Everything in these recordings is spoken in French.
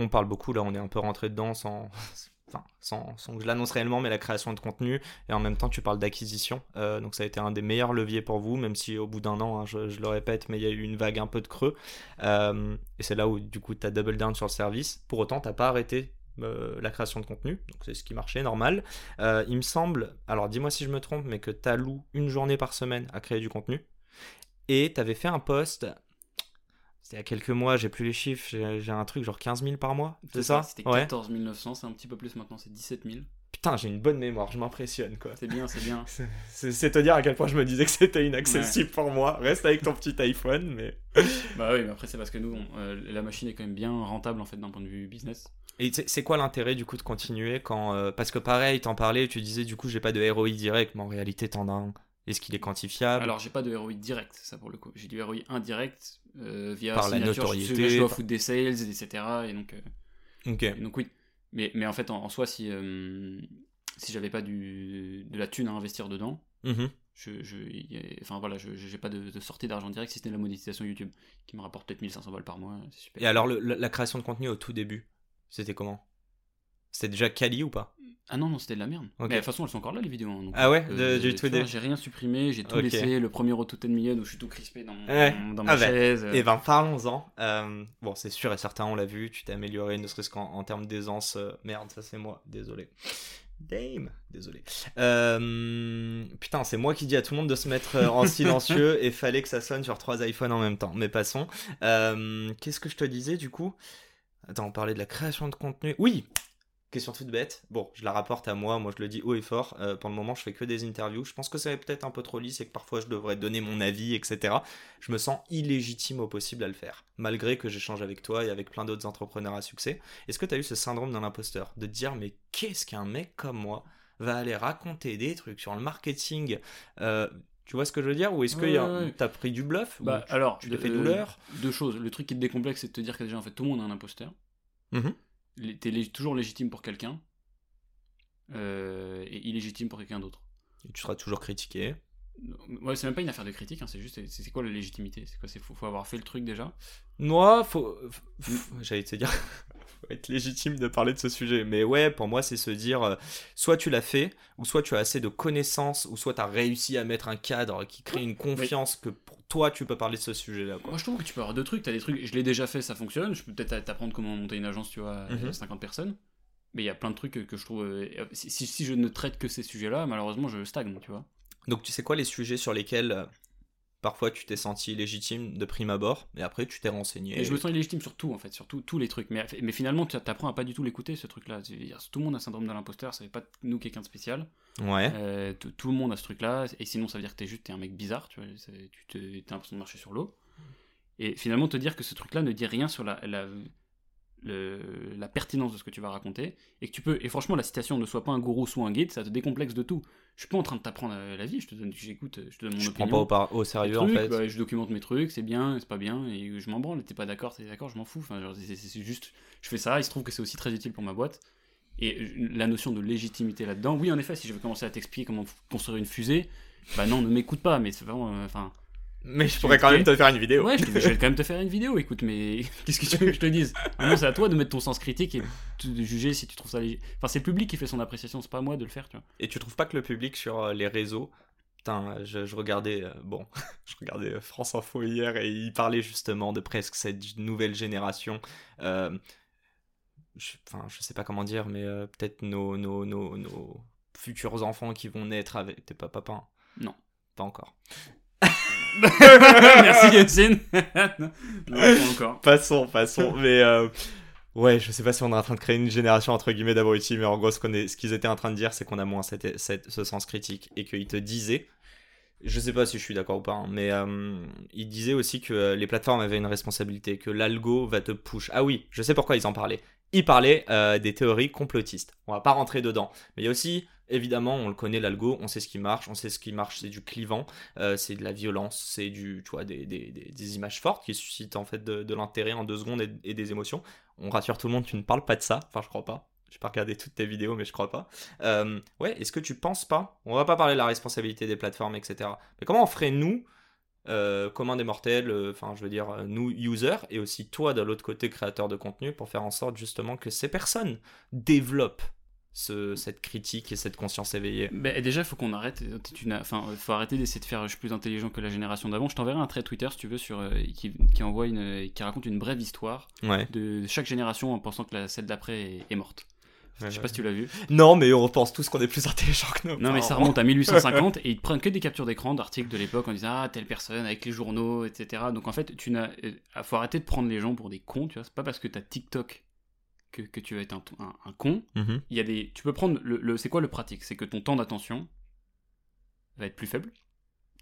on, parle beaucoup, là, on est un peu rentré dedans sans, enfin, sans, que je l'annonce réellement, mais la création de contenu, et en même temps, tu parles d'acquisition. Euh, donc, ça a été un des meilleurs leviers pour vous, même si au bout d'un an, hein, je, le répète, mais il y a eu une vague un peu de creux. Euh, et c'est là où, du coup, tu as double down sur le service. Pour autant, tu pas arrêté euh, la création de contenu, donc c'est ce qui marchait, normal. il me semble, alors dis-moi si je me trompe, mais que tu alloues une journée par semaine à créer du contenu. Et tu avais fait un post c'était il y a quelques mois, j'ai plus les chiffres, j'ai un truc genre 15 000 par mois, c'est ça, C'était 14 900, c'est un petit peu plus maintenant, c'est 17 000. Putain, j'ai une bonne mémoire, je m'impressionne quoi. C'est bien, c'est bien. C'est te dire à quel point je me disais que c'était inaccessible pour moi. Reste avec ton petit iPhone, mais. bah oui, mais après, c'est parce que nous, euh, la machine est quand même bien rentable en fait d'un point de vue business. Et c'est quoi l'intérêt du coup de continuer quand. Euh, parce que pareil, t'en parlais, tu disais du coup, j'ai pas de ROI direct, mais en réalité, t'en as un. Est-ce qu'il est quantifiable? Alors, j'ai pas de ROI direct, ça pour le coup. J'ai du ROI indirect euh, via par la notoriété. Je, dois foutre des sales, etc. Et donc, euh, donc oui. Mais, mais en fait, en, soi, si, euh, si j'avais pas du, de la thune à investir dedans, mm-hmm. je, je enfin voilà, je j'ai pas de, sortie d'argent direct si c'était la monétisation YouTube qui me rapporte peut-être 1500 balles par mois. Super. Et alors, la création de contenu au tout début, c'était comment? C'était déjà quali ou pas? Ah non, non, c'était de la merde. Mais de toute façon, elles sont encore là, les vidéos. Hein, ah ouais euh, Du tout J'ai rien supprimé, j'ai tout laissé. Le premier Auto 10 million où je suis tout crispé dans, dans ma ah chaise. Et ben, parlons-en. Euh, bon, c'est sûr et certain, on l'a vu, tu t'es amélioré, ne serait-ce qu'en termes d'aisance. Euh, merde, ça c'est moi, désolé. Dame, désolé. putain, c'est moi qui dis à tout le monde de se mettre en silencieux et fallait que ça sonne sur trois iPhones en même temps. Mais passons. Qu'est-ce que je te disais du coup? Attends, on parlait de la création de contenu. Oui, Question toute bête. Bon, je la rapporte à moi, moi je le dis haut et fort. Euh, pour le moment, je fais que des interviews. Je pense que c'est peut-être un peu trop lisse et que parfois je devrais donner mon avis, etc. Je me sens illégitime au possible à le faire, malgré que j'échange avec toi et avec plein d'autres entrepreneurs à succès. Est-ce que tu as eu ce syndrome d'un imposteur? De dire, mais qu'est-ce qu'un mec comme moi va aller raconter des trucs sur le marketing? Euh, tu vois ce que je veux dire? Ou est-ce que tu as pris du bluff? Bah, Alors, tu te fais douleur? Deux choses. Le truc qui te décomplexe, c'est de te dire que déjà, en fait, tout le monde a un imposteur. Mmh t'es toujours légitime pour quelqu'un euh, et illégitime pour quelqu'un d'autre. Et tu seras toujours critiqué. Ouais, c'est même pas une affaire de critique, hein, c'est juste, c'est quoi la légitimité? C'est quoi C'est faut, faut, avoir fait le truc déjà? Moi, faut, j'allais te dire, faut être légitime de parler de ce sujet. Mais ouais, pour moi, c'est se dire, euh, soit tu l'as fait, ou soit tu as assez de connaissances, ou soit tu as réussi à mettre un cadre qui crée une confiance que pour toi, tu peux parler de ce sujet-là. Moi, je trouve que tu peux avoir deux trucs. T'as des trucs, je l'ai déjà fait, ça fonctionne. Je peux peut-être t'apprendre comment monter une agence, tu vois, 50 mhm. personnes. Mais il y a plein de trucs que je trouve. Euh, si, si, je ne traite que ces sujets-là, malheureusement, je stagne, tu vois. Donc, tu sais quoi les sujets sur lesquels euh, parfois tu t'es senti légitime de prime abord, mais après tu t'es renseigné. Et je me sens illégitime sur tout, en fait, sur tous les trucs. Mais, mais finalement, tu apprends à pas du tout l'écouter, ce truc-là. Tout le monde a le syndrome de l'imposteur, ça fait pas nous quelqu'un de spécial. Ouais. Euh, tout le monde a ce truc-là, et sinon ça veut dire que t'es juste es un mec bizarre, tu vois, tu as l'impression de marcher sur l'eau. Et finalement, te dire que ce truc-là ne dit rien sur la, la, la pertinence de ce que tu vas raconter et que tu peux et franchement la citation ne soit pas un gourou ou un guide ça te décomplexe de tout. Je suis pas en train de t'apprendre la vie je te donne j'écoute je te donne mon je opinion. prends pas au, sérieux en fait. bah, je documente mes trucs c'est bien c'est pas bien et je m'en branle. T'es pas d'accord t'es d'accord je m'en fous. Enfin c'est juste je fais ça il se trouve que c'est aussi très utile pour ma boîte. Et la notion de légitimité là-dedans oui en effet si je veux commencer à t'expliquer comment construire une fusée bah non ne m'écoute pas mais c'est vraiment euh, enfin mais je pourrais quand même te faire une vidéo. Ouais, je, vais quand même te faire une vidéo, écoute, mais qu'est-ce que tu veux que je te dise? C'est à toi de mettre ton sens critique et de juger si tu trouves ça Enfin, c'est le public qui fait son appréciation, c'est pas à moi de le faire, tu vois. Et tu trouves pas que le public sur euh, les réseaux. Putain, je, regardais, euh, bon, je regardais euh, France Info hier et il parlait justement de presque cette nouvelle génération. Euh, je, enfin, je sais pas comment dire, mais peut-être nos, nos, nos, nos, futurs enfants qui vont naître avec. T'es pas papa hein? Non. Pas encore. Merci pas encore. Passons, passons. mais euh, ouais, je sais pas si on est en train de créer une génération entre guillemets d'abrutis, mais en gros, ce qu'ils étaient en train de dire, c'est qu'on a moins cette, ce sens critique et qu'ils te disaient je sais pas si je suis d'accord ou pas, hein, mais euh, il disait aussi que euh, les plateformes avaient une responsabilité, que l'algo va te push. Ah oui, je sais pourquoi ils en parlaient. Ils parlaient euh, des théories complotistes. On va pas rentrer dedans. Mais il y a aussi, évidemment, on le connaît l'algo, on sait ce qui marche, on sait ce qui marche, c'est du clivant, euh, c'est de la violence, c'est du, tu vois, des, des- des- images fortes qui suscitent en fait de, l'intérêt en deux secondes et, des émotions. On rassure tout le monde, tu ne parles pas de ça. Enfin, je crois pas. J'ai pas regardé toutes tes vidéos, mais je crois pas. Euh, ouais, est-ce que tu penses pas On va pas parler de la responsabilité des plateformes, etc. Mais comment on ferait nous, euh, commun des mortels, euh, enfin je veux dire nous users, et aussi toi de l'autre côté créateur de contenu, pour faire en sorte justement que ces personnes développent ce- cette critique et cette conscience éveillée. Et déjà, il faut qu'on arrête. N'as- Enfin, faut arrêter d'essayer de faire je suis plus intelligent que la génération d'avant. Je t'enverrai un trait Twitter si tu veux sur euh, qui, qui envoie une, qui raconte une brève histoire Ouais. de, de chaque génération en pensant que la, celle d'après est, est morte. Je sais pas si tu l'as vu. Non, mais on pense tous qu'on est plus intelligent que nous. Non, mais ça remonte à 1850 et ils te prennent que des captures d'écran d'articles de l'époque en disant ah telle personne avec les journaux, etc. Donc en fait, tu n'as, euh, faut arrêter de prendre les gens pour des cons. Tu vois, c'est pas parce que t'as TikTok que, que tu vas être un, un- un con. Mhm. Il y a des, tu peux prendre le, le- c'est quoi le pratique? C'est que ton temps d'attention va être plus faible,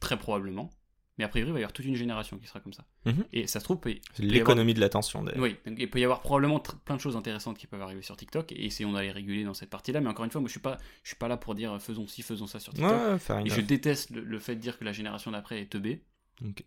très probablement. Mais a priori, il va y avoir toute une génération qui sera comme ça. Mhm. Et ça se trouve, C'est avoir- l'économie de l'attention. d'ailleurs. oui, donc il peut y avoir probablement plein de choses intéressantes qui peuvent arriver sur TikTok et essayons d'aller réguler dans cette partie-là. Mais encore une fois, moi je suis pas, je suis pas là pour dire euh, faisons ci, faisons ça sur TikTok. Ouais, Et je déteste le, le fait de dire que la génération d'après est teubée.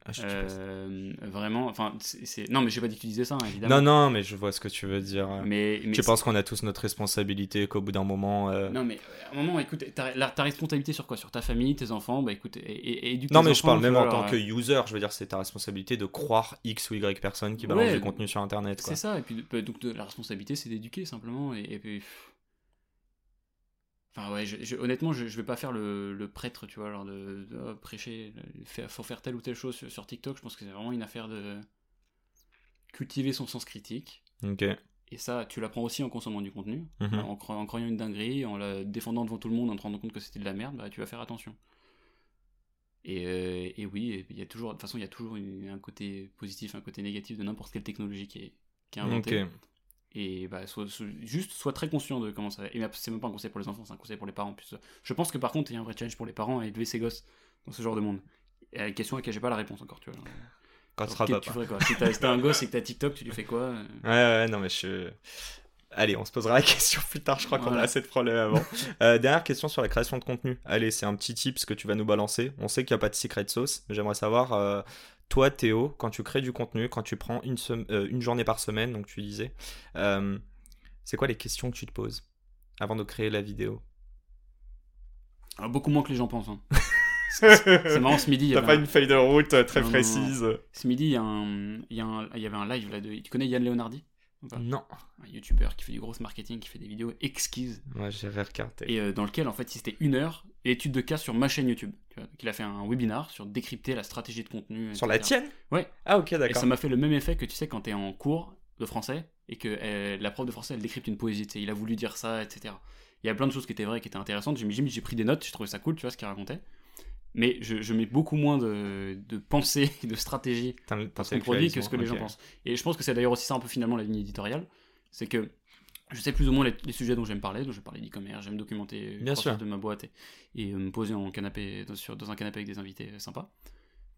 Ah, Euh, vraiment, enfin, c'est, non, mais j'ai pas dit que tu disais ça, hein, évidemment. Non, non, mais je vois ce que tu veux dire. mais, mais Tu penses qu'on a tous notre responsabilité, qu'au bout d'un moment. euh, Non, mais euh, à un moment, écoute, ta, la- ta responsabilité sur quoi? Sur ta famille, tes enfants, bah écoute, et, et, et éduque Non, mais je parle même en tant que user. Je veux dire, c'est ta responsabilité de croire X ou Y personne qui balance Ouais, du contenu sur internet. Quoi. C'est ça, et puis bah, donc de- la responsabilité, c'est d'éduquer simplement, et, et puis. pff. Enfin, ouais, je- je- honnêtement, je, je vais pas faire le, le prêtre, tu vois, alors de, de, oh, prêcher, il faut faire telle ou telle chose sur, sur TikTok. Je pense que c'est vraiment une affaire de cultiver son sens critique. Ok. Et ça, tu l'apprends aussi en consommant du contenu, Mhm. en, cro- en croyant une dinguerie, en la défendant devant tout le monde, en te rendant compte que c'était de la merde, bah, tu vas faire attention. Et, euh, et oui, il y a toujours, de toute façon, il y a toujours une- un côté positif, un côté négatif de n'importe quelle technologie qui est, qui est inventée. Et bah, sois- sois- juste, sois très conscient de comment ça va. Et c'est même pas un conseil pour les enfants, c'est un conseil pour les parents. en plus. Je pense que par contre, il y a un vrai challenge pour les parents à élever ses gosses dans ce genre de monde. Et la question à laquelle j'ai pas la réponse encore, tu vois. Quand tu seras papa. quoi? Si t'as un gosse et que t'as TikTok, tu lui fais quoi euh? Ouais, ouais, non, mais je. Allez, on se posera la question plus tard. Je crois qu'on a assez de problèmes avant. Euh, dernière question sur la création de contenu. Allez, c'est un petit tips que tu vas nous balancer. On sait qu'il n'y a pas de secret sauce, mais j'aimerais savoir, euh, toi, Théo, quand tu crées du contenu, quand tu prends une, euh, une journée par semaine, donc tu disais, euh, c'est quoi les questions que tu te poses avant de créer la vidéo? Alors, Beaucoup moins que les gens pensent. hein. C'est marrant, ce midi, T'as pas un- une feuille de route euh, très Non, non, non. précise ce midi, il y, y, y avait un live là de. Tu connais Yann Leonardi? Non. Un youtubeur qui fait du gros marketing, qui fait des vidéos exquises. Ouais, j'ai regardé. et euh, dans lequel en fait c'était une heure étude de cas sur ma chaîne YouTube. Tu vois. Donc il a fait un webinar sur décrypter la stratégie de contenu. Sur la tienne? Ouais. Ah, ok, Et d'accord. ça m'a fait le même effet que tu sais quand t'es en cours de français et que euh, la prof de français elle décrypte une poésie. tu sais, il a voulu dire ça, etc. Il y a plein de choses qui étaient vraies, qui étaient intéressantes. J'ai pris des notes, j'ai trouvé ça cool, tu vois ce qu'il racontait. Mais je, je mets beaucoup moins de, de pensée et de stratégie dans son produit que ce que les gens pensent. Et je pense que c'est d'ailleurs aussi ça un peu finalement la ligne éditoriale. C'est que je sais plus ou moins les, les sujets dont j'aime parler, donc je parler d'e-commerce, j'aime documenter Bien sûr. de ma boîte et, et, euh, me poser en canapé, dans, sur, dans un canapé avec des invités sympas.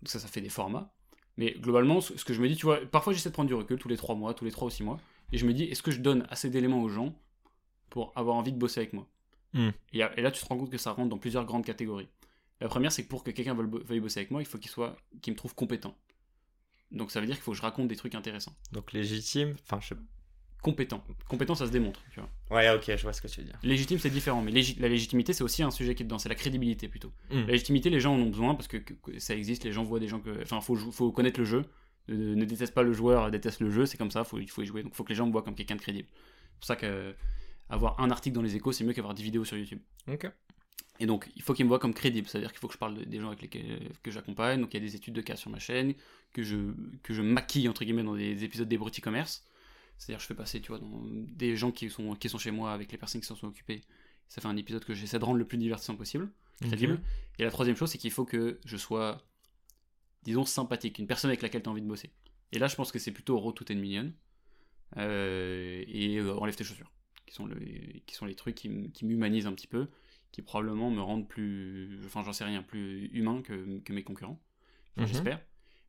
Donc ça, ça fait des formats. Mais globalement, ce, ce que je me dis, tu vois, parfois j'essaie de prendre du recul tous les 3 mois, tous les 3 ou 6 mois, et je me dis, est-ce que je donne assez d'éléments aux gens pour avoir envie de bosser avec moi? Hmm. et là, tu te rends compte que ça rentre dans plusieurs grandes catégories. La première, c'est que pour que quelqu'un veuille, bo- veuille bosser avec moi, il faut qu'il soit, qu'il me trouve compétent. Donc ça veut dire qu'il faut que je raconte des trucs intéressants. Donc légitime, enfin je sais Compétent. Compétent, ça se démontre. Tu vois. Ouais, ok, je vois ce que tu veux dire. Légitime, c'est différent, mais légi- la légitimité, c'est aussi un sujet qui est dedans, c'est la crédibilité plutôt. Hmm. La légitimité, les gens en ont besoin parce que, ça existe, les gens voient des gens que. Enfin, faut, faut connaître le jeu. Ne, ne déteste pas le joueur, déteste le jeu, c'est comme ça, faut, il faut y jouer. Donc, faut que les gens me voient comme quelqu'un de crédible. C'est pour ça que avoir un article dans les échos, c'est mieux qu'avoir 10 vidéos sur YouTube. Ok. Et donc, il faut qu'ils me voient comme crédible, c'est-à-dire qu'il faut que je parle de- des gens avec lesquels que j'accompagne. Donc, il y a des études de cas sur ma chaîne, que je, que je maquille, entre guillemets, dans des épisodes des Brutis Commerce. C'est-à-dire, je fais passer, tu vois, dans des gens qui sont, qui sont chez moi avec les personnes qui s'en sont occupées. Ça fait un épisode que j'essaie de rendre le plus divertissant possible, crédible. Et la troisième chose, c'est qu'il faut que je sois, disons, sympathique, une personne avec laquelle tu as envie de bosser. Et là, je pense que c'est plutôt Raw Tout and Million euh, et euh, Enlève tes chaussures, qui sont, le, qui sont les trucs qui m'humanisent un petit peu, qui probablement me rendent plus, enfin j'en sais rien, plus humain que, que mes concurrents. Enfin, Mhm. J'espère.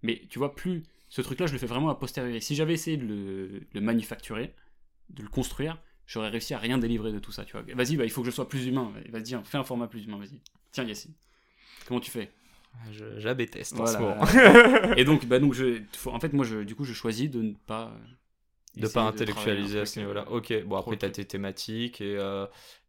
Mais tu vois, plus ce truc-là, je le fais vraiment à posteriori. Si j'avais essayé de le, de le manufacturer, de le construire, j'aurais réussi à rien délivrer de tout ça. Tu vois. Vas-y, bah, il faut que je sois plus humain. Vas-y, fais un format plus humain. Vas-y. Tiens, Yacine. Comment tu fais? Je, je la déteste en Voilà. ce moment. Et donc, bah, donc je, en fait, moi, je, du coup, je choisis de ne pas. De pas intellectualiser à ce niveau-là. euh, Ok, bon après t'as tes thématiques et, euh,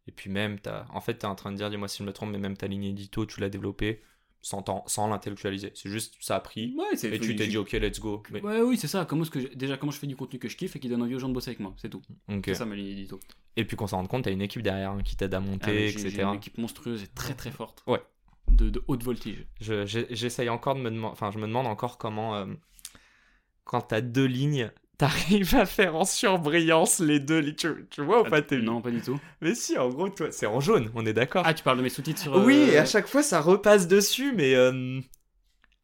et puis même t'as... En fait t'es en train de dire, dis-moi si je me trompe, mais même ta ligne édito tu l'as développée sans, sans l'intellectualiser. C'est juste ça a pris Ouais, et tu t'es dit ok let's go. Mais- Ouais, oui, c'est ça. Comment est-ce que je- déjà comment je fais du contenu que je kiffe et qui donne envie aux gens de bosser avec moi, c'est tout. Ok. C'est ça ma ligne édito. Et puis qu'on s'en rende compte, t'as une équipe derrière hein, qui t'aide à Ah, monter, j'ai- etc. Une équipe monstrueuse et très très forte. Ouais. De, de haute voltige. Je- J'essaye encore de me demander, enfin je me demande encore comment, euh, quand t'as deux lignes, t'arrives à faire en surbrillance les deux. Tu, tu vois ou pas tes Non, pas du tout. Mais si, en gros, toi, c'est en jaune, on est d'accord. Ah, tu parles de mes sous-titres sur. Oui, euh, et à chaque fois ça repasse dessus, mais euh,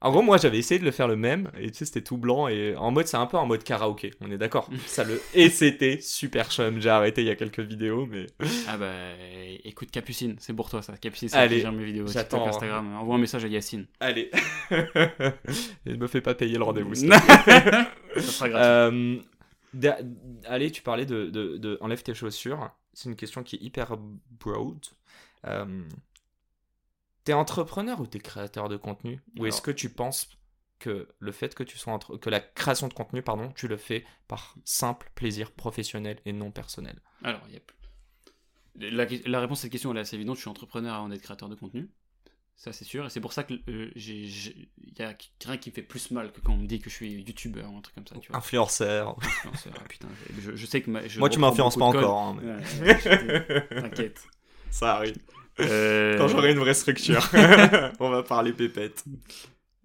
en gros moi j'avais essayé de le faire le même et tu sais c'était tout blanc et en mode c'est un peu en mode karaoké, on est d'accord. ça le et c'était super chum. J'ai arrêté il y a quelques vidéos, mais Ah bah écoute Capucine, c'est pour toi ça. Capucine, c'est qui gère mes vidéos. j'attends. TikTok, Instagram. Envoie un message à Yacine. allez, et me fais pas payer le rendez-vous. ça sera gratuit. Euh, allez, tu parlais de, de, de enlève tes chaussures. C'est une question qui est hyper broad. Euh, t'es entrepreneur ou t'es créateur de contenu? Ou est-ce que tu penses que le fait que tu sois entre... que la création de contenu, pardon, tu le fais par simple plaisir professionnel et non personnel? Alors, il y a plus- la, la réponse à cette question elle est assez évidente. Je suis entrepreneur avant d'être créateur de contenu. Ça, c'est sûr. Et c'est pour ça que euh, j'ai- il y a rien qui me fait plus mal que quand on me dit que je suis youtubeur ou un truc comme ça. Tu vois. Influenceur. Influenceur, ah, putain, je, je sais que ma- je Moi, tu m'influences pas encore. hein, mais. Ouais, T'inquiète. Ça arrive. Euh, Quand j'aurai une vraie structure, on va parler pépette.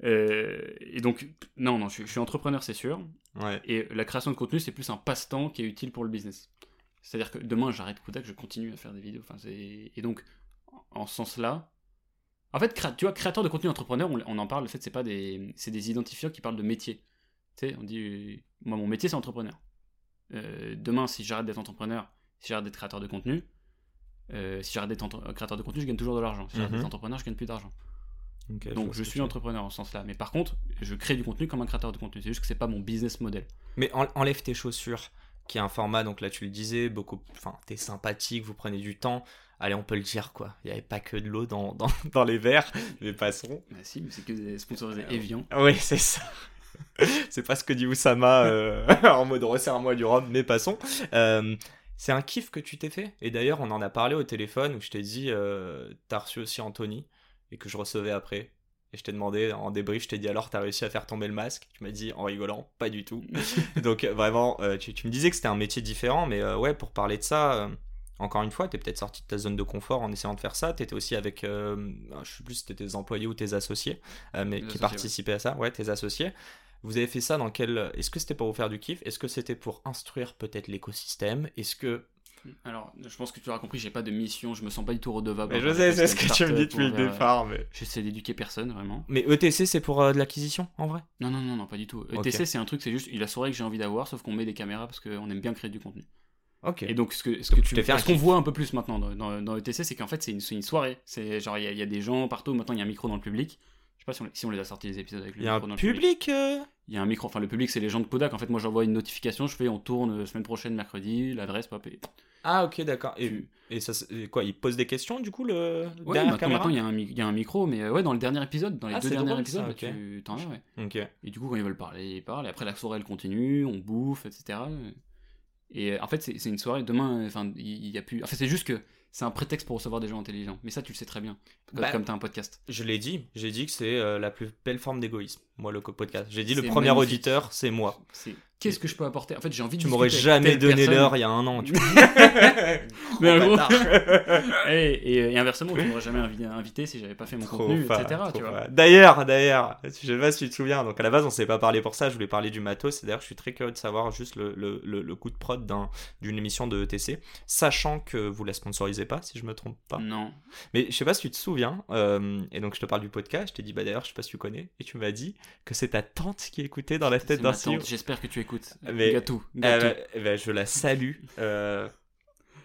euh, et donc, non, non, je, suis- je suis entrepreneur, c'est sûr. Ouais. Et la création de contenu, c'est plus un passe-temps qui est utile pour le business. C'est-à-dire que demain, j'arrête Kodak, je continue à faire des vidéos. Enfin, et donc, en ce sens-là, en fait, tu vois, créateur de contenu entrepreneur, on, on en parle, le fait, c'est pas des, c'est des identifiants qui parlent de métier. Tu sais, on dit, euh, moi, mon métier, c'est entrepreneur. Euh, demain, si j'arrête d'être entrepreneur, si j'arrête d'être créateur de contenu, euh, si j'arrête d'être créateur de contenu, je gagne toujours de l'argent. Si j'arrête Mhm. d'être entrepreneur, je gagne plus d'argent. Donc je suis entrepreneur en ce sens-là. Mais par contre, je crée du contenu comme un créateur de contenu. C'est juste que c'est pas mon business model. Mais en- enlève tes chaussures, qui est un format, donc là tu le disais, beaucoup. Enfin, t'es sympathique, vous prenez du temps. Allez, on peut le dire quoi. Il n'y avait pas que de l'eau dans, dans, dans les verres, mais passons. Bah si, mais c'est que des sponsorisés Evian. Oui, c'est ça. c'est pas ce que dit Oussama euh, en mode resserre-moi du rhum, mais passons. Euh, c'est un kiff que tu t'es fait. Et d'ailleurs, on en a parlé au téléphone où je t'ai dit, euh, t'as reçu aussi Anthony et que je recevais après. Et je t'ai demandé en débrief, je t'ai dit alors t'as réussi à faire tomber le masque? Tu m'as dit en rigolant, pas du tout. Donc euh, vraiment, euh, tu, tu me disais que c'était un métier différent, mais euh, ouais, pour parler de ça, euh, encore une fois, t'es peut-être sorti de ta zone de confort en essayant de faire ça. T'étais aussi avec, je sais plus si c'était tes employés ou tes associés, mais qui associés, participaient à ça, ouais, tes associés. Vous avez fait ça dans quel... Est-ce que c'était pour vous faire du kiff? Est-ce que c'était pour instruire peut-être l'écosystème? Est-ce que... Alors, je pense que tu auras compris, j'ai pas de mission, je me sens pas du tout redevable. Mais je sais, c'est ce que tu me dis depuis le euh, départ, mais... J'essaie d'éduquer personne, vraiment. Mais ETC, c'est pour euh, de l'acquisition, en vrai? Non, non, non, non, pas du tout. ETC, c'est un truc, c'est juste la soirée que j'ai envie d'avoir, sauf qu'on met des caméras parce qu'on aime bien créer du contenu. Ok. Et donc, ce que, ce Donc, que tu ce qu'on voit un peu plus maintenant dans, dans, dans ETC, c'est qu'en fait, c'est une, soirée. C'est genre, il y, a- il y a des gens partout. Maintenant, il y a un micro dans le public. Sais pas si on, si on les a sortis les épisodes avec le Il y a un le public euh Il y a un micro, enfin le public c'est les gens de Podac. En fait, moi j'envoie une notification, je fais on tourne euh, semaine prochaine, mercredi, l'adresse, pop. Et... Ah, ok, d'accord. Et, Tu- et ça, quoi, il pose des questions, du coup, le... Ouais, derrière maintenant, caméra maintenant, il y, a un il y a un micro, mais euh, ouais, dans le dernier épisode, dans les Ah, deux derniers drôle, épisodes, ça, bah, ok. tu t'en as, ouais. Ok. Et du coup, quand ils veulent parler, ils parlent. Et après, la soirée elle continue, on bouffe, etc. Et en fait, c'est une soirée. Demain, enfin, il il y a plus. En fait, c'est juste que c'est un prétexte pour recevoir des gens intelligents. Mais ça, tu le sais très bien. Comme, Bah, comme t'as un podcast. Je l'ai dit, j'ai dit que c'est euh, la plus belle forme d'égoïsme, moi, le podcast. J'ai dit le premier magnifique. auditeur, c'est moi. Qu'est-ce que je peux apporter? En fait, j'ai envie de Tu m'aurais jamais donné l'heure il y a un an, tu. Mais en gros- bâtard. et, et- et inversement, tu m'aurais jamais invité, si j'avais pas fait mon Trop contenu, etc. Tu. D'ailleurs, d'ailleurs, je sais pas si tu te souviens, donc à la base on s'est pas parlé pour ça, je voulais parler du matos, d'ailleurs je suis très curieux de savoir juste le, le, le, le coup de prod d'un- d'une émission de ETC, sachant que vous la sponsorisez pas, si je me trompe pas. Non. Mais je sais pas si tu te souviens, euh, et donc je te parle du podcast, je t'ai dit bah d'ailleurs je sais pas si tu connais, et tu m'as dit que c'est ta tante qui écoutait dans la tête d'un CEO. J'espère que tu écoutes. Mais- Gatou. Gatou. ben, eh ben, je la salue. euh,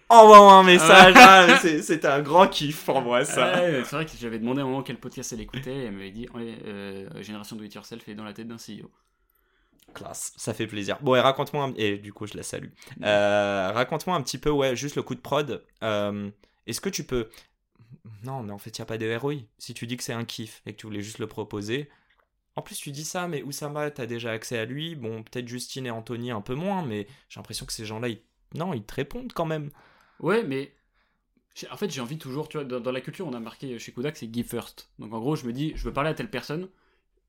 envoie-moi un message. Ah, mais c'est- C'était un grand kiff pour moi, ça. C'est vrai que j'avais demandé à un moment quel podcast elle écoutait et elle m'avait dit euh, Génération Do It Yourself est dans la tête d'un CEO. Classe, ça fait plaisir. Bon, et raconte-moi, un- et du coup, je la salue. Euh, raconte-moi un petit peu, ouais, juste le coup de prod. Euh, Est-ce que tu peux. Non, mais en fait, il n'y a pas de ROI. Si tu dis que c'est un kiff et que tu voulais juste le proposer. En plus, tu dis ça, mais Oussama, t'as déjà accès à lui? Bon, peut-être Justine et Anthony un peu moins, mais j'ai l'impression que ces gens-là, ils... non, ils te répondent quand même. Ouais, mais en fait, j'ai envie toujours, tu vois, dans, dans la culture, on a marqué chez Kodak, c'est give first. Donc en gros, je me dis, je veux parler à telle personne.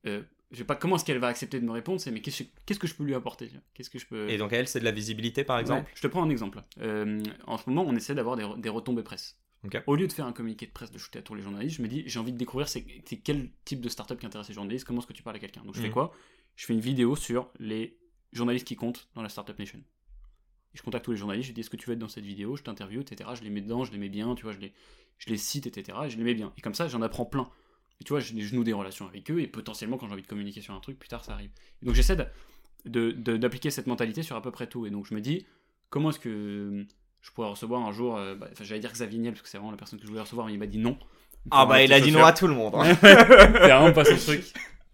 Euh, je sais pas comment est-ce qu'elle va accepter de me répondre, c'est mais qu'est-ce qu'est-ce que je peux lui apporter Qu'est-ce que je peux. Et donc, elle, c'est de la visibilité, par exemple? Ouais, je te prends un exemple. Euh, en ce moment, on essaie d'avoir des, re- des retombées presse. Ok. Au lieu de faire un communiqué de presse, de shooter à tous les journalistes, je me dis, j'ai envie de découvrir c'est c'est quel type de startup qui intéresse les journalistes, comment est-ce que tu parles à quelqu'un? Donc je fais Mhm. quoi? Je fais une vidéo sur les journalistes qui comptent dans la Startup Nation. Et je contacte tous les journalistes, je dis, est-ce que tu veux être dans cette vidéo? Je t'interviewe, etc. Je les mets dedans, je les mets bien, tu vois, je les, je les cite, etc. Et je les mets bien. Et comme ça, j'en apprends plein. Et tu vois, je, je noue des relations avec eux, et potentiellement, quand j'ai envie de communiquer sur un truc, plus tard, ça arrive. Et donc j'essaie de- de- de- d'appliquer cette mentalité sur à peu près tout. Et donc je me dis, comment est-ce que je pourrais recevoir un jour, euh, bah, enfin, j'allais dire Xavier Niel, parce que c'est vraiment la personne que je voulais recevoir, mais il m'a dit non. Ah, bah, il a dit non à tout le monde. hein. c'est vraiment pas son truc.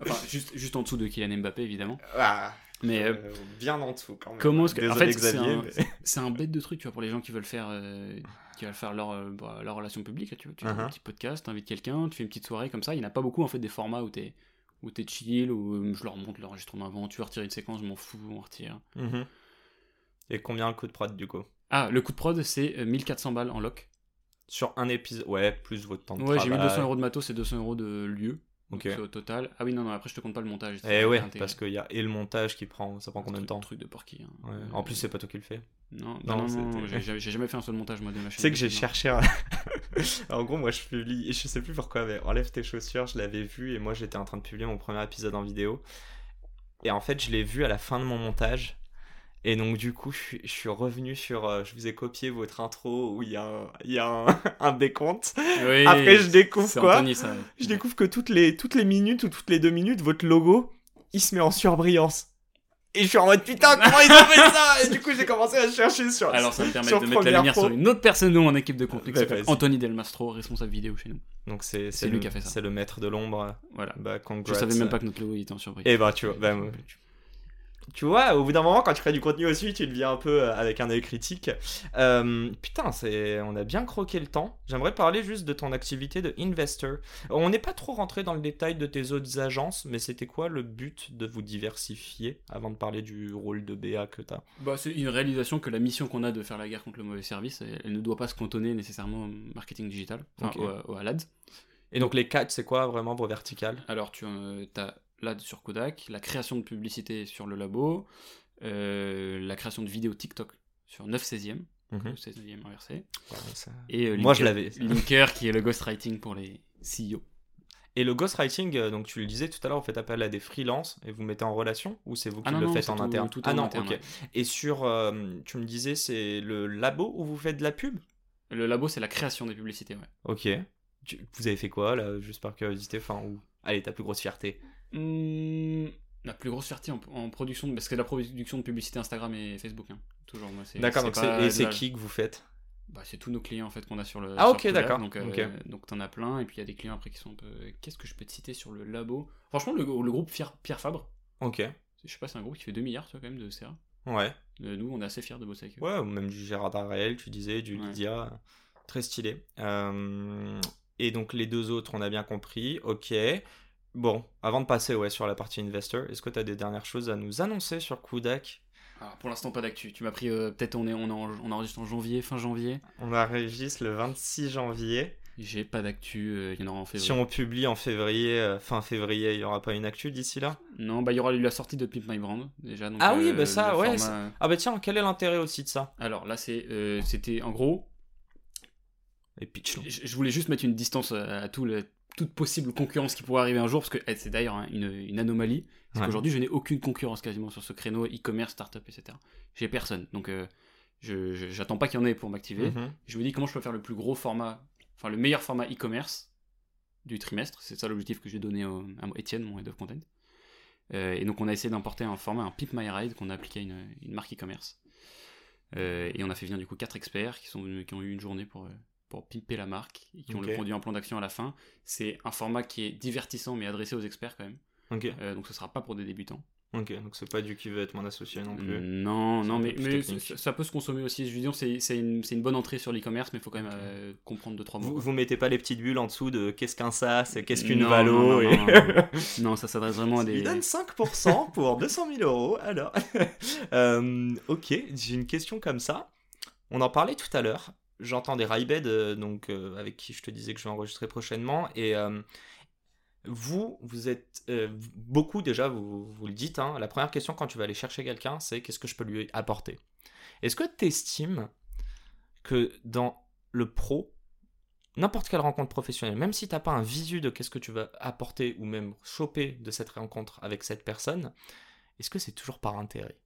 Enfin, juste, juste en dessous de Kylian Mbappé, évidemment. Ah, Mais euh, euh, bien en dessous, quand même. comment est-ce que. En fait, c'est Xavier. un, mais- c'est un bête de truc, tu vois, pour les gens qui veulent faire, euh, qui veulent faire leur, euh, bah, leur relation publique, là, tu vois. Tu fais un Uh-huh. petit podcast, t'invites quelqu'un, tu fais une petite soirée comme ça. Il n'y en a pas beaucoup, en fait, des formats où t'es où t'es chill, où euh, je leur montre l'enregistrement avant, tu veux retirer une séquence, je m'en fous, on retire. Mhm. Et combien le coup de prod, du coup? Ah, le coût de prod, c'est euh, 1400 balles en loc. Sur un épisode, ouais, plus votre temps de Ouais, j'ai mis travail. 200 euros de matos et 200 euros de lieu. Donc, c'est au total. Ah oui, non, non, après, je te compte pas le montage. Eh ouais, Intégré. parce qu'il y a et le montage qui prend, ça prend combien de temps Truc de porky. hein. Ouais. Euh, En plus, c'est pas toi qui le fais. Non, Non, non, j'ai- jamais fait un seul montage moi de ma chaîne. Tu sais que j'ai cherché un... en gros, moi je publie, et je sais plus pourquoi, mais Enlève tes chaussures, je l'avais vu, et moi j'étais en train de publier mon premier épisode en vidéo. Et en fait, je l'ai vu à la fin de mon montage. Et donc, du coup, je suis, je suis revenu sur. euh, je vous ai copié votre intro où il y a un, il y a un, un décompte. Oui, Après, je découvre quoi Anthony, ça. Je découvre que toutes les, toutes les minutes ou toutes les deux minutes, votre logo, il se met en surbrillance. Et je suis en mode putain, comment ils ont fait ça? Et du coup, j'ai commencé à chercher sur. Alors ça me permet de mettre la lumière Pro. sur une autre personne de mon équipe de contenu s'appelle vas-y. Anthony Del Mastro, responsable vidéo chez nous. Donc, c'est le- lui qui a fait ça. C'est le maître de l'ombre. Voilà. Bah, Je savais même pas que notre logo était en surbrillance. Et bah, tu vois, bah, tu- tu vois, au bout d'un moment, quand tu crées du contenu aussi, tu deviens un peu euh, avec un œil critique. Euh, putain, c'est, on a bien croqué le temps. J'aimerais parler juste de ton activité de investor. On n'est pas trop rentré dans le détail de tes autres agences, mais c'était quoi le but de vous diversifier avant de parler du rôle de BA que t'as? Bah, c'est une réalisation que la mission qu'on a de faire la guerre contre le mauvais service, elle, ne doit pas se cantonner nécessairement au marketing digital, enfin au- au- à l'AD. Et donc les quatre, c'est quoi vraiment vos verticales? Alors, tu as l'AD sur Kodak, la création de publicité sur le labo, euh, la création de vidéos TikTok sur 9 16e, Mhm. 16e inversé, Ouais, ça- et euh, Moi, je l'avais. Linker qui est le ghostwriting pour les CEO. Et le ghostwriting, euh, donc tu le disais tout à l'heure, vous faites appel à des freelances et vous mettez en relation ou c'est vous qui Ah non, le non, faites en tout- interne? tout Ah en non, interne, ok. ouais. Et sur, euh, tu me disais, c'est le labo où vous faites de la pub? Le labo, c'est la création des publicités, ouais. Ok. Tu- vous avez fait quoi là, juste par curiosité Enfin. Allez, ta plus grosse fierté? Hmm, la plus grosse fierté en, en production, de- parce que la production de publicité Instagram et Facebook, hein. toujours. Moi, c'est- D'accord, c'est donc pas c'est- et c'est qui que vous faites bah, C'est tous nos clients en fait qu'on a sur le. Ah, sur ok, d'accord, Donc, euh, ok. donc t'en as plein, et puis il y a des clients après qui sont un peu. Qu'est-ce que je peux te citer sur le labo? Franchement, le, le groupe Fier- Pierre Fabre, Ok. je sais pas, c'est un groupe qui fait 2 milliards, tu vois, quand même, de CA. Ouais. Euh, nous, on est assez fiers de bosser avec eux. Ouais, ou même du Gérard Darrel, tu disais, du Ouais. Lydia. Très stylé. Euh, Et donc les deux autres, on a bien compris. Ok. Bon, avant de passer ouais, sur la partie investor, est-ce que tu as des dernières choses à nous annoncer sur Kudak Alors, pour l'instant, pas d'actu. Tu m'as pris. euh, Peut-être on, est, on, est en- on enregistre en janvier, fin janvier. On enregistre le 26 janvier. J'ai pas d'actu, euh, il y en aura en février. Si on publie en février, euh, fin février, il n'y aura pas une actu d'ici là? Non, bah il y aura la sortie de Pimp My Brand déjà. Donc, Ah oui, bah ça, ouais, format- Ah bah tiens, quel est l'intérêt aussi de ça? Alors là, c'est, c'était en gros, Et pitch. je je voulais juste mettre une distance à, à tout le- toute possible concurrence qui pourrait arriver un jour, parce que eh, c'est d'ailleurs hein, une, une anomalie. Parce Ouais. qu'aujourd'hui, je n'ai aucune concurrence quasiment sur ce créneau e-commerce, startup, etc. J'ai personne. Donc, euh, je, je- j'attends pas qu'il y en ait pour m'activer. Mhm. Je me dis comment je peux faire le plus gros format, enfin le meilleur format e-commerce du trimestre? C'est ça l'objectif que j'ai donné au- à Étienne, mon head of content. Euh, et donc on a essayé d'importer un format, un Pip My Ride qu'on a appliqué à une, une marque e-commerce. Euh, et on a fait venir du coup quatre experts qui, sont, qui ont eu une journée pour, pour pimper la marque et qui ont le produit en plan d'action à la fin. C'est un format qui est divertissant mais adressé aux experts quand même. Euh, donc ce sera pas pour des débutants. ok, donc c'est pas du qui veut être mon associé non plus. Non, non, mais, mais ça, peut se consommer aussi. Je veux dire, c'est une, une bonne entrée sur l'e-commerce, mais il faut quand même euh, comprendre deux trois mots. Vous, vous mettez pas les petites bulles en dessous de qu'est-ce qu'un SaaS et qu'est-ce qu'une Valo non, et... non, non. Non, ça s'adresse vraiment à Il des. donne 5% pour 200 000 euros, alors. Euh, ok, j'ai une question comme ça. On en parlait tout à l'heure. J'entends des Raibed, euh, donc euh, avec qui je te disais que je vais enregistrer prochainement. Et euh, vous, vous êtes beaucoup déjà, vous, vous le dites. hein, la première question quand tu vas aller chercher quelqu'un, c'est qu'est-ce que je peux lui apporter? Est-ce que tu estimes que dans le pro, n'importe quelle rencontre professionnelle, même si t'as pas un visu de qu'est-ce que tu vas apporter ou même choper de cette rencontre avec cette personne, est-ce que c'est toujours par intérêt?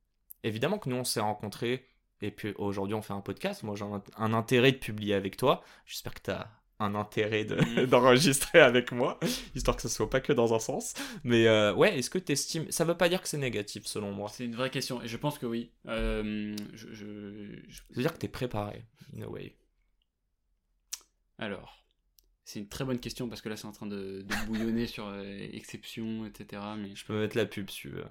Évidemment que nous on s'est rencontrés et puis aujourd'hui on fait un podcast. Moi j'ai un, un intérêt de publier avec toi. J'espère que tu as un intérêt de- d'enregistrer avec moi, histoire que ce soit pas que dans un sens. Mais euh, ouais, est-ce que tu estimes Ça veut pas dire que c'est négatif selon moi? C'est une vraie question, et je pense que oui. Euh, je, je- je- Ça veut dire que tu es préparé, in a way. Alors, c'est une très bonne question parce que là c'est en train de, de bouillonner sur euh, exception, etc. Mais Je peux mettre la pub si tu veux.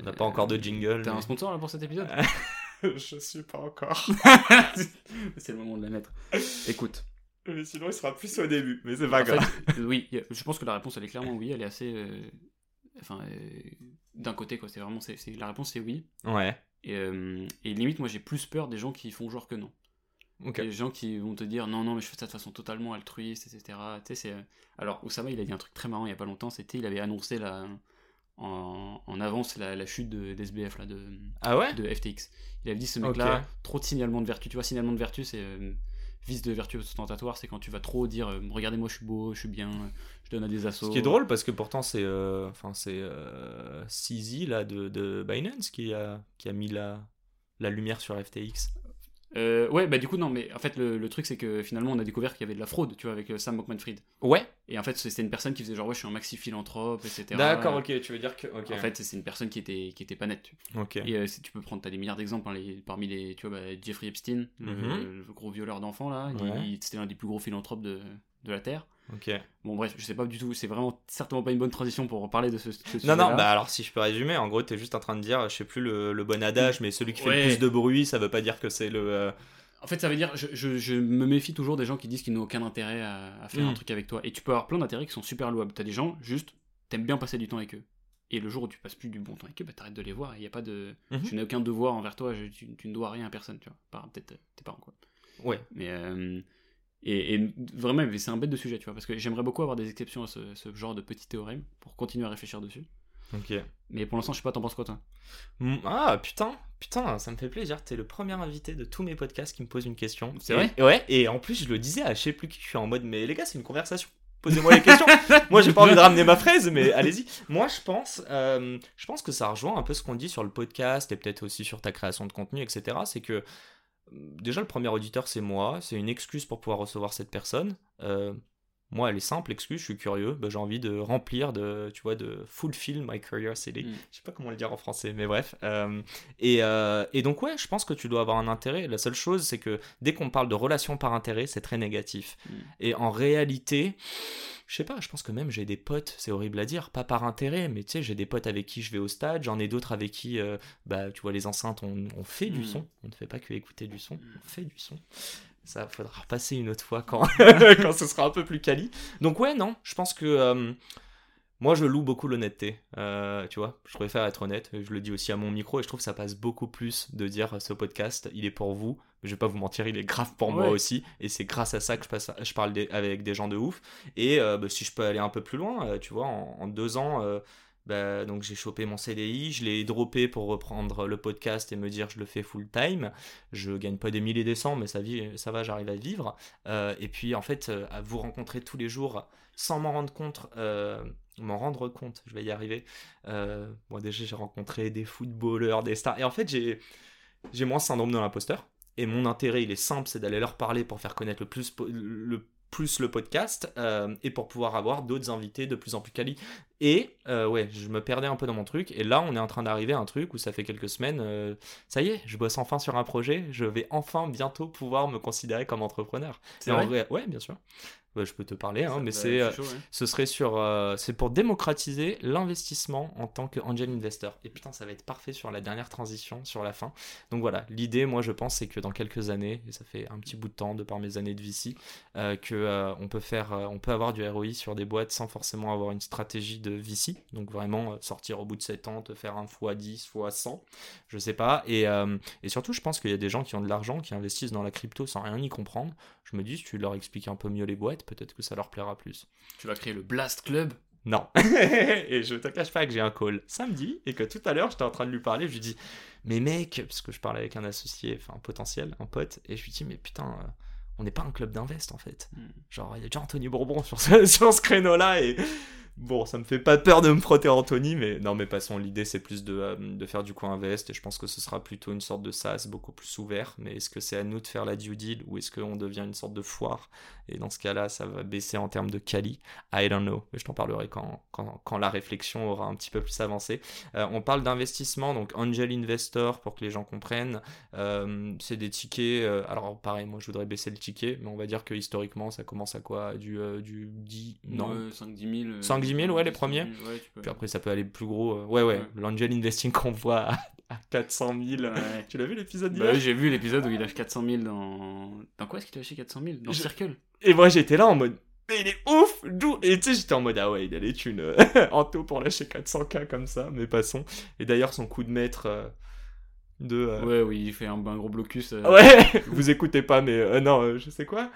On n'a pas encore de jingle. T'as mais- un sponsor là pour cet épisode? je suis pas encore. C'est le moment de la mettre. Écoute, Mais sinon, il sera plus au début. Mais c'est en pas grave. fait, euh, oui, je pense que la réponse elle est clairement oui. Elle est assez, euh, enfin, euh, d'un côté quoi. C'est vraiment, c'est, c'est- la réponse c'est oui. Ouais. Et, euh, et limite, moi j'ai plus peur des gens qui font genre que non. Ok. Les gens qui vont te dire non, non, mais je fais ça de façon totalement altruiste, etc. Tu sais, c'est. Alors, Oussama, il a dit un truc très marrant il y a pas longtemps c'était il avait annoncé la... en, en avance la, la chute de, d'SBF, là, de, Ah ouais de FTX. Il avait dit ce mec-là, trop de signalement de vertu. Tu vois, signalement de vertu, c'est. euh, vice de vertu ostentatoire, c'est quand tu vas trop dire euh, regardez-moi, je suis beau, je suis bien, je donne à des assos. Ce qui est drôle parce que pourtant c'est euh, enfin c'est euh, CZ là de, de Binance qui a qui a mis la la lumière sur FTX. Euh, ouais, bah du coup, non, mais en fait, le, le truc, c'est que finalement, on a découvert qu'il y avait de la fraude, tu vois, avec euh, Sam Bankman-Fried. Ouais. Et en fait, c'était une personne qui faisait genre, ouais, je suis un maxi philanthrope, etc. D'accord, ok. Tu veux dire que ok. En fait, c'est une personne qui était, qui était pas nette. tu vois. ok. Et euh, si tu peux prendre, t'as des milliards d'exemples, hein, les- parmi les, tu vois, bah, Jeffrey Epstein, le, Mhm. le gros violeur d'enfants, là, Ouais. c'était l'un des plus gros philanthropes de, de la Terre. Ok. Bon, bref, je sais pas du tout, c'est vraiment certainement pas une bonne transition pour parler de ce, ce Non non bah alors si je peux résumer en gros t'es juste en train de dire je sais plus le, le bon adage mais celui qui fait Ouais. le plus de bruit ça veut pas dire que c'est le euh, En fait, ça veut dire, je, je- je me méfie toujours des gens qui disent qu'ils n'ont aucun intérêt à, à faire un truc avec toi. Et tu peux avoir plein d'intérêts qui sont super louables. T'as des gens, juste, t'aimes bien passer du temps avec eux. Et le jour où tu passes plus du bon temps avec eux, bah t'arrêtes de les voir. Il y a pas de. Mhm. Je n'ai aucun devoir envers toi. je- tu, tu ne dois rien à personne, tu vois. Peut-être euh, tes parents, quoi. ouais Mais. euh, et, et vraiment, c'est un bête de sujet, tu vois. Parce que j'aimerais beaucoup avoir des exceptions à ce, ce genre de petits théorèmes pour continuer à réfléchir dessus. ok. Mais pour l'instant, je sais pas, t'en penses quoi, toi? Ah putain putain ça me fait plaisir t'es le premier invité de tous mes podcasts qui me pose une question. C'est vrai? Ouais et en plus je le disais à je sais plus qui je suis en mode mais les gars c'est une conversation. Posez-moi les questions. Moi j'ai pas envie de ramener ma fraise mais allez-y. Moi je pense euh, je pense que ça rejoint un peu ce qu'on dit sur le podcast et peut-être aussi sur ta création de contenu etc c'est que déjà le premier auditeur c'est moi. C'est une excuse pour pouvoir recevoir cette personne. Euh, moi elle est simple excuse je suis curieux bah, j'ai envie de remplir de tu vois de fulfill my curiosity Mm. je sais pas comment le dire en français mais bref Euh, et, euh, et donc ouais je pense que tu dois avoir un intérêt la seule chose c'est que dès qu'on parle de relations par intérêt c'est très négatif Mm. et en réalité je sais pas, je pense que même j'ai des potes, c'est horrible à dire, pas par intérêt, mais tu sais, j'ai des potes avec qui je vais au stade, j'en ai d'autres avec qui, euh, bah, tu vois, les enceintes, on, on fait du Mm. son, on ne fait pas que écouter du son, Mm. on fait du son. Ça faudra repasser une autre fois quand, quand ce sera un peu plus quali. Donc ouais, non, je pense que euh, moi je loue beaucoup l'honnêteté, euh, tu vois, je préfère être honnête, je le dis aussi à mon micro et je trouve que ça passe beaucoup plus de dire ce podcast, il est pour vous, je vais pas vous mentir, il est grave pour moi aussi, et c'est grâce à ça que je, passe, je parle des- avec des gens de ouf. Et euh, bah, si je peux aller un peu plus loin, euh, tu vois, en, en deux ans, euh, bah, donc j'ai chopé mon CDI, je l'ai droppé pour reprendre le podcast et me dire je le fais full time. Je gagne pas des milliers des cents, mais ça, vit, ça va, j'arrive à vivre. Euh, et puis en fait, euh, à vous rencontrer tous les jours sans m'en rendre compte. euh, m'en rendre compte, je vais y arriver. Moi déjà j'ai rencontré des footballeurs, des stars, et en fait j'ai j'ai moins syndrome de l'imposteur. Et mon intérêt, il est simple, c'est d'aller leur parler pour faire connaître le plus, le plus le podcast et pour pouvoir avoir d'autres invités de plus en plus quali. Et euh, ouais, je me perdais un peu dans mon truc. Et là, on est en train d'arriver à un truc où ça fait quelques semaines. euh, ça y est, je bosse enfin sur un projet. Je vais enfin bientôt pouvoir me considérer comme entrepreneur. C'est Et en vrai vrai, ouais, bien sûr. Je peux te parler, hein, mais c'est, euh, chaud, ouais. ce serait sur, euh, c'est pour démocratiser l'investissement en tant qu'angel investor. Et putain, ça va être parfait sur la dernière transition, sur la fin. Donc voilà, l'idée, moi, je pense, c'est que dans quelques années, et ça fait un petit bout de temps de par mes années de VC, euh, que on peut faire, on peut avoir du ROI sur des boîtes sans forcément avoir une stratégie de VC. Donc vraiment euh, sortir au bout de 7 ans, te faire un x 10, x 100, je sais pas. Et, euh, et surtout, je pense qu'il y a des gens qui ont de l'argent, qui investissent dans la crypto sans rien y comprendre. Je me dis, si tu leur expliques un peu mieux les boîtes, peut-être que ça leur plaira plus. Tu vas créer le Blast Club? Non. et je te cache pas que j'ai un call samedi et que tout à l'heure j'étais en train de lui parler. Je lui dis, mais mec, parce que je parlais avec un associé, enfin un potentiel, un pote, et je lui dis, mais putain, euh, on n'est pas un club d'invest en fait. Hmm. Genre, il y a déjà Anthony Bourbon sur ce, sur ce créneau-là et. Bon, ça me fait pas peur de me frotter Anthony, mais non, mais passons. L'idée, c'est plus de, euh, de, faire du coin invest, et je pense que ce sera plutôt une sorte de SaaS beaucoup plus ouvert. Mais est-ce que c'est à nous de faire la due deal, ou est-ce qu'on devient une sorte de foire? Et dans ce cas-là, ça va baisser en termes de quali. I don't know, mais je t'en parlerai quand, quand, quand, la réflexion aura un petit peu plus avancé. Euh, on parle d'investissement, donc angel investor, pour que les gens comprennent. Euh, c'est des tickets. alors, pareil, moi, je voudrais baisser le ticket, mais on va dire que historiquement, ça commence à quoi? Du, du 10 Non? 5-10 000. 5 000, ouais, les premiers. Puis après, ça peut aller plus gros. Euh, ouais, ouais, l'angel investing qu'on voit à 400 000. Tu l'as vu l'épisode bah, J'ai vu l'épisode où il lâche ah. 400 000 dans. Dans quoi est-ce qu'il a lâché 400 000 Dans Circle. Et moi j'étais là en mode. Mais il est ouf D'où? Et tu sais, j'étais en mode ah ouais, il a les thunes euh, en taux pour lâcher 400K comme ça, mais passons. Et d'ailleurs, son coup de maître. Euh, de. Ouais, oui, il fait un, gros blocus. Ouais, vous écoutez pas, mais non, je sais quoi.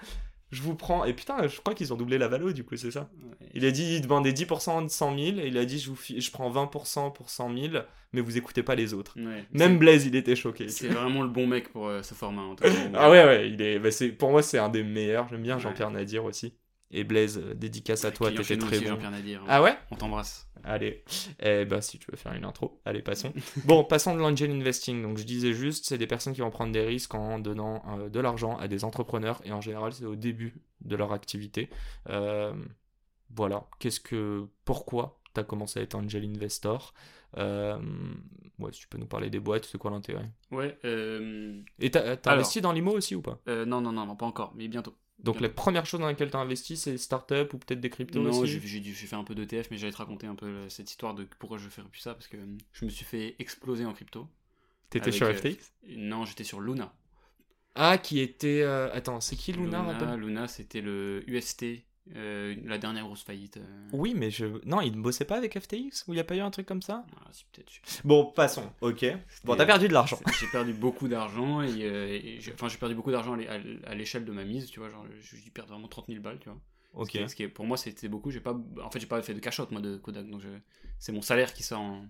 Je vous prends. Et putain, je crois qu'ils ont doublé la valo, du coup, c'est ça. ouais. Il a dit, il demandait 10% de 100 000, et il a dit, je, vous je prends 20% pour 100 000, mais vous écoutez pas les autres. Ouais. Même Blaise, il était choqué. C'est vraiment le bon mec pour euh, ce format. en tout cas. Ah ouais, ouais, il est, bah, c'est, pour moi, c'est un des meilleurs. J'aime bien. Jean-Pierre Nadir aussi. Et Blaise, euh, dédicace à toi, t'étais très bon. Jean-Pierre Nadir. Ah ouais? On t'embrasse. Allez, eh ben, si tu veux faire une intro, allez, passons. bon, passons de l'angel investing. Donc, je disais juste, c'est des personnes qui vont prendre des risques en donnant euh, de l'argent à des entrepreneurs, et en général, c'est au début de leur activité. Euh, voilà, qu'est-ce que, pourquoi tu as commencé à être angel investor? Euh, Ouais, si tu peux nous parler des boîtes, c'est quoi l'intérêt? Ouais, euh, Et t'as t'as investi dans l'IMO aussi ou pas? Euh, non, non, non, non, pas encore, mais bientôt. Donc, Bientôt. les premières choses dans lesquelles tu as investi, c'est start-up ou peut-être des cryptos Non, aussi j'ai fait un peu d'ETF, mais j'allais te raconter un peu cette histoire de pourquoi je fais plus ça, parce que euh, je me suis fait exploser en crypto. T'étais sur euh, FTX Non, j'étais sur Luna. Ah, qui était. euh, Attends, c'est qui Luna, Luna, c'était le UST, euh, la dernière grosse faillite. euh. Oui, mais je. Non, il ne bossait pas avec FTX Ou il n'y a pas eu un truc comme ça? Ah, si, peut-être. Bon, passons, ok. Bon, t'as perdu de l'argent. J'ai perdu beaucoup d'argent et, euh, enfin j'ai perdu beaucoup d'argent à l'échelle de ma mise, tu vois, genre j'ai dû perdre vraiment 30 000 balles, tu vois. Ok. Ce qui est- pour moi c'était beaucoup, j'ai pas, en fait j'ai pas fait de cachot moi de Kodak, donc je- c'est mon salaire qui sort en,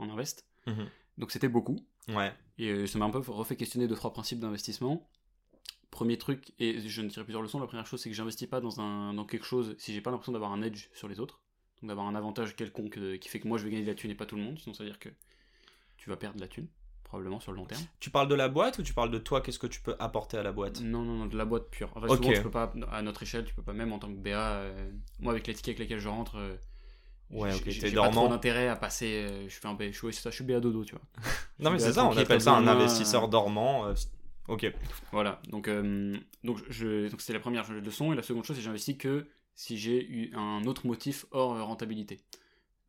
en invest, Mhm. donc c'était beaucoup Ouais. et euh, ça m'a un peu refait questionner deux trois principes d'investissement. Premier truc et je ne tirer plusieurs leçons. La première chose c'est que j'investis pas dans un dans quelque chose si j'ai pas l'impression d'avoir un edge sur les autres, donc d'avoir un avantage quelconque euh, qui fait que moi je vais gagner de la thune et pas tout le monde, sinon ça veut dire que tu vas perdre de la thune probablement sur le long terme. Tu parles de la boîte ou tu parles de toi Qu'est-ce que tu peux apporter à la boîte? Non, non, non, de la boîte pure. En fait, Ok. souvent, tu peux pas, à notre échelle, tu peux pas, même en tant que BA, euh, moi, avec les tickets avec lesquels je rentre, euh, Ouais, j'ai- ok, pas trop d'intérêt à passer, euh, je fais un BA, je suis, ça, je suis BA dodo, tu vois. Non, mais c'est ça, on appelle ça un investisseur dormant. euh, Ok. Voilà, donc, euh, donc, je, donc c'était la première leçon, et la seconde chose, c'est que j'investis que si j'ai eu un autre motif hors euh, rentabilité.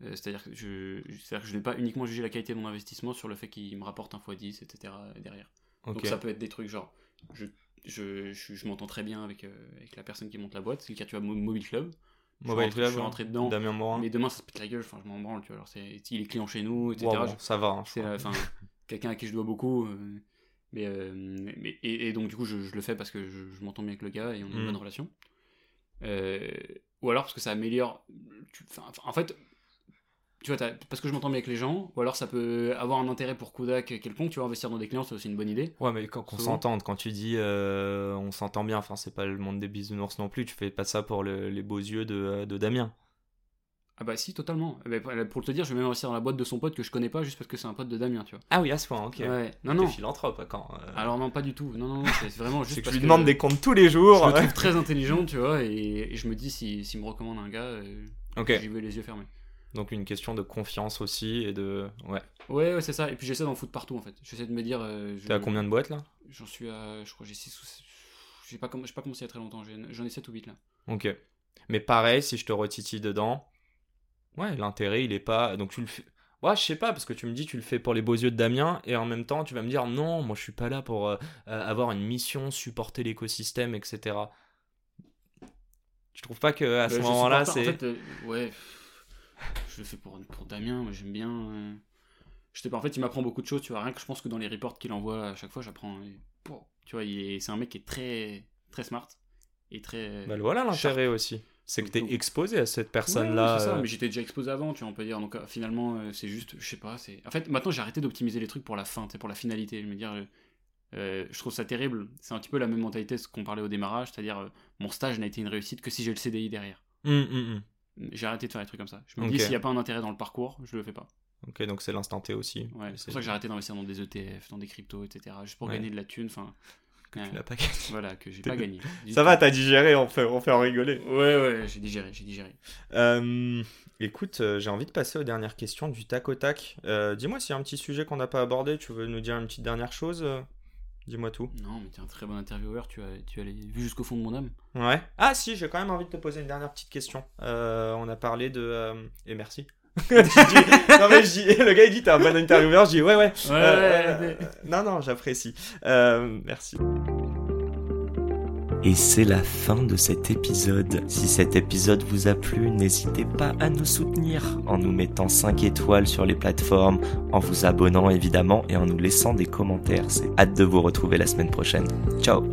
Euh, C'est-à-dire que je ne vais pas uniquement juger la qualité de mon investissement sur le fait qu'il me rapporte un x10, etc. derrière. Donc ça peut être des trucs genre, je, je, je, je m'entends très bien avec, euh, avec la personne qui monte la boîte, c'est le cas, tu vois, Mo- Mobile Club. Je Mobile rentre- Club, je suis rentré dedans, Damien Morin. mais demain ça se pète la gueule, enfin je m'en branle, tu vois, alors c'est, il est client chez nous, etc. Bon, ça va. hein, c'est quelqu'un à qui je dois beaucoup, euh, mais, euh, mais et, et donc du coup je, je le fais parce que je, je m'entends bien avec le gars et on a une Mm. bonne relation. Euh, ou alors parce que ça améliore, tu- en fait, tu vois, parce que je m'entends bien avec les gens, ou alors ça peut avoir un intérêt pour Kodak quelconque, tu vois, investir dans des clients c'est aussi une bonne idée. Ouais, mais quand qu'on s'entende, quand tu dis euh, on s'entend bien, enfin, c'est pas le monde des bisounours non plus, tu fais pas ça pour le- les beaux yeux de, de Damien. Ah bah si, totalement. Eh ben, pour te dire, je vais même investir dans la boîte de son pote que je connais pas juste parce que c'est un pote de Damien, tu vois. Ah oui, à ce point, ok. Ouais. Non, non. philanthrope quand. euh, Alors non, pas du tout. Non, non, non, c'est vraiment juste que je lui demande des comptes tous les jours. Je le trouve très intelligent, tu vois, et, et je me dis, s'il si, s'il me recommande un gars, euh, Ok, j'y vais les yeux fermés. Donc une question de confiance aussi et de. Ouais. Ouais, ouais, c'est ça. Et puis j'essaie d'en foutre partout en fait. J'essaie de me dire. euh, je- T'es à combien de boîtes là? J'en suis à. Je crois j'ai 6 ou 7. J'ai pas, j'ai pas commencé il y a très longtemps. J'en ai 7 ou 8 là. Ok. Mais pareil, si je te retitille dedans, ouais, l'intérêt, il est pas. Donc tu le fais. Ouais, je sais pas, parce que tu me dis tu le fais pour les beaux yeux de Damien, et en même temps, tu vas me dire non, moi je suis pas là pour euh, euh, avoir une mission, supporter l'écosystème, etc. Tu trouves pas que à ce Euh, je moment-là, c'est. En fait, euh, ouais. Je le fais pour, pour Damien. Moi j'aime bien. euh, Je sais pas. En fait, il m'apprend beaucoup de choses. Tu vois, rien que je pense que dans les reports qu'il envoie à chaque fois, j'apprends. Tu vois, il est- c'est un mec qui est très, très smart. Et très. Bah, voilà l'intérêt aussi. C'est que t'es Donc- exposé à cette personne-là. ouais, c'est ça, euh, mais j'étais déjà exposé avant, tu vois, on peut dire. Donc euh, finalement, euh, c'est juste, je sais pas. c'est En fait, maintenant, j'ai arrêté d'optimiser les trucs pour la fin, tu pour la finalité. Je me dire, euh, je trouve ça terrible. C'est un petit peu la même mentalité ce qu'on parlait au démarrage, c'est-à-dire, euh, mon stage n'a été une réussite que si j'ai le CDI derrière. hum, hum, hum. J'ai arrêté de faire des trucs comme ça. Je me dis, s'il n'y a pas un intérêt dans le parcours, je le fais pas. Ok, donc c'est l'instant T aussi. Ouais, c'est pour ça que j'ai arrêté d'investir dans des ETF, dans des cryptos, etc. Juste pour Ouais. gagner de la thune, enfin. Que ouais, tu n'as pas gagné. Voilà, que j'ai pas gagné. Ça tout. va, t'as digéré, on fait, on fait en rigoler. Ouais, ouais, j'ai digéré, j'ai digéré. Euh, écoute, euh, j'ai envie de passer aux dernières questions du tac au tac. Euh, Dis-moi s'il y a un petit sujet qu'on n'a pas abordé, tu veux nous dire une petite dernière chose Dis-moi tout. Non, mais t'es un très bon intervieweur, tu as, tu as les- vu jusqu'au fond de mon âme. Ouais. Ah si, j'ai quand même envie de te poser une dernière petite question. On a parlé de... Et merci. Je dis- Non mais je dis... Le gars il dit t'es un bon intervieweur, je dis ouais ouais. Ouais, Euh, ouais, euh, non non, j'apprécie. Euh, merci. Et c'est la fin de cet épisode. Si cet épisode vous a plu, n'hésitez pas à nous soutenir en nous mettant 5 étoiles sur les plateformes, en vous abonnant évidemment et en nous laissant des commentaires. C'est hâte de vous retrouver la semaine prochaine. Ciao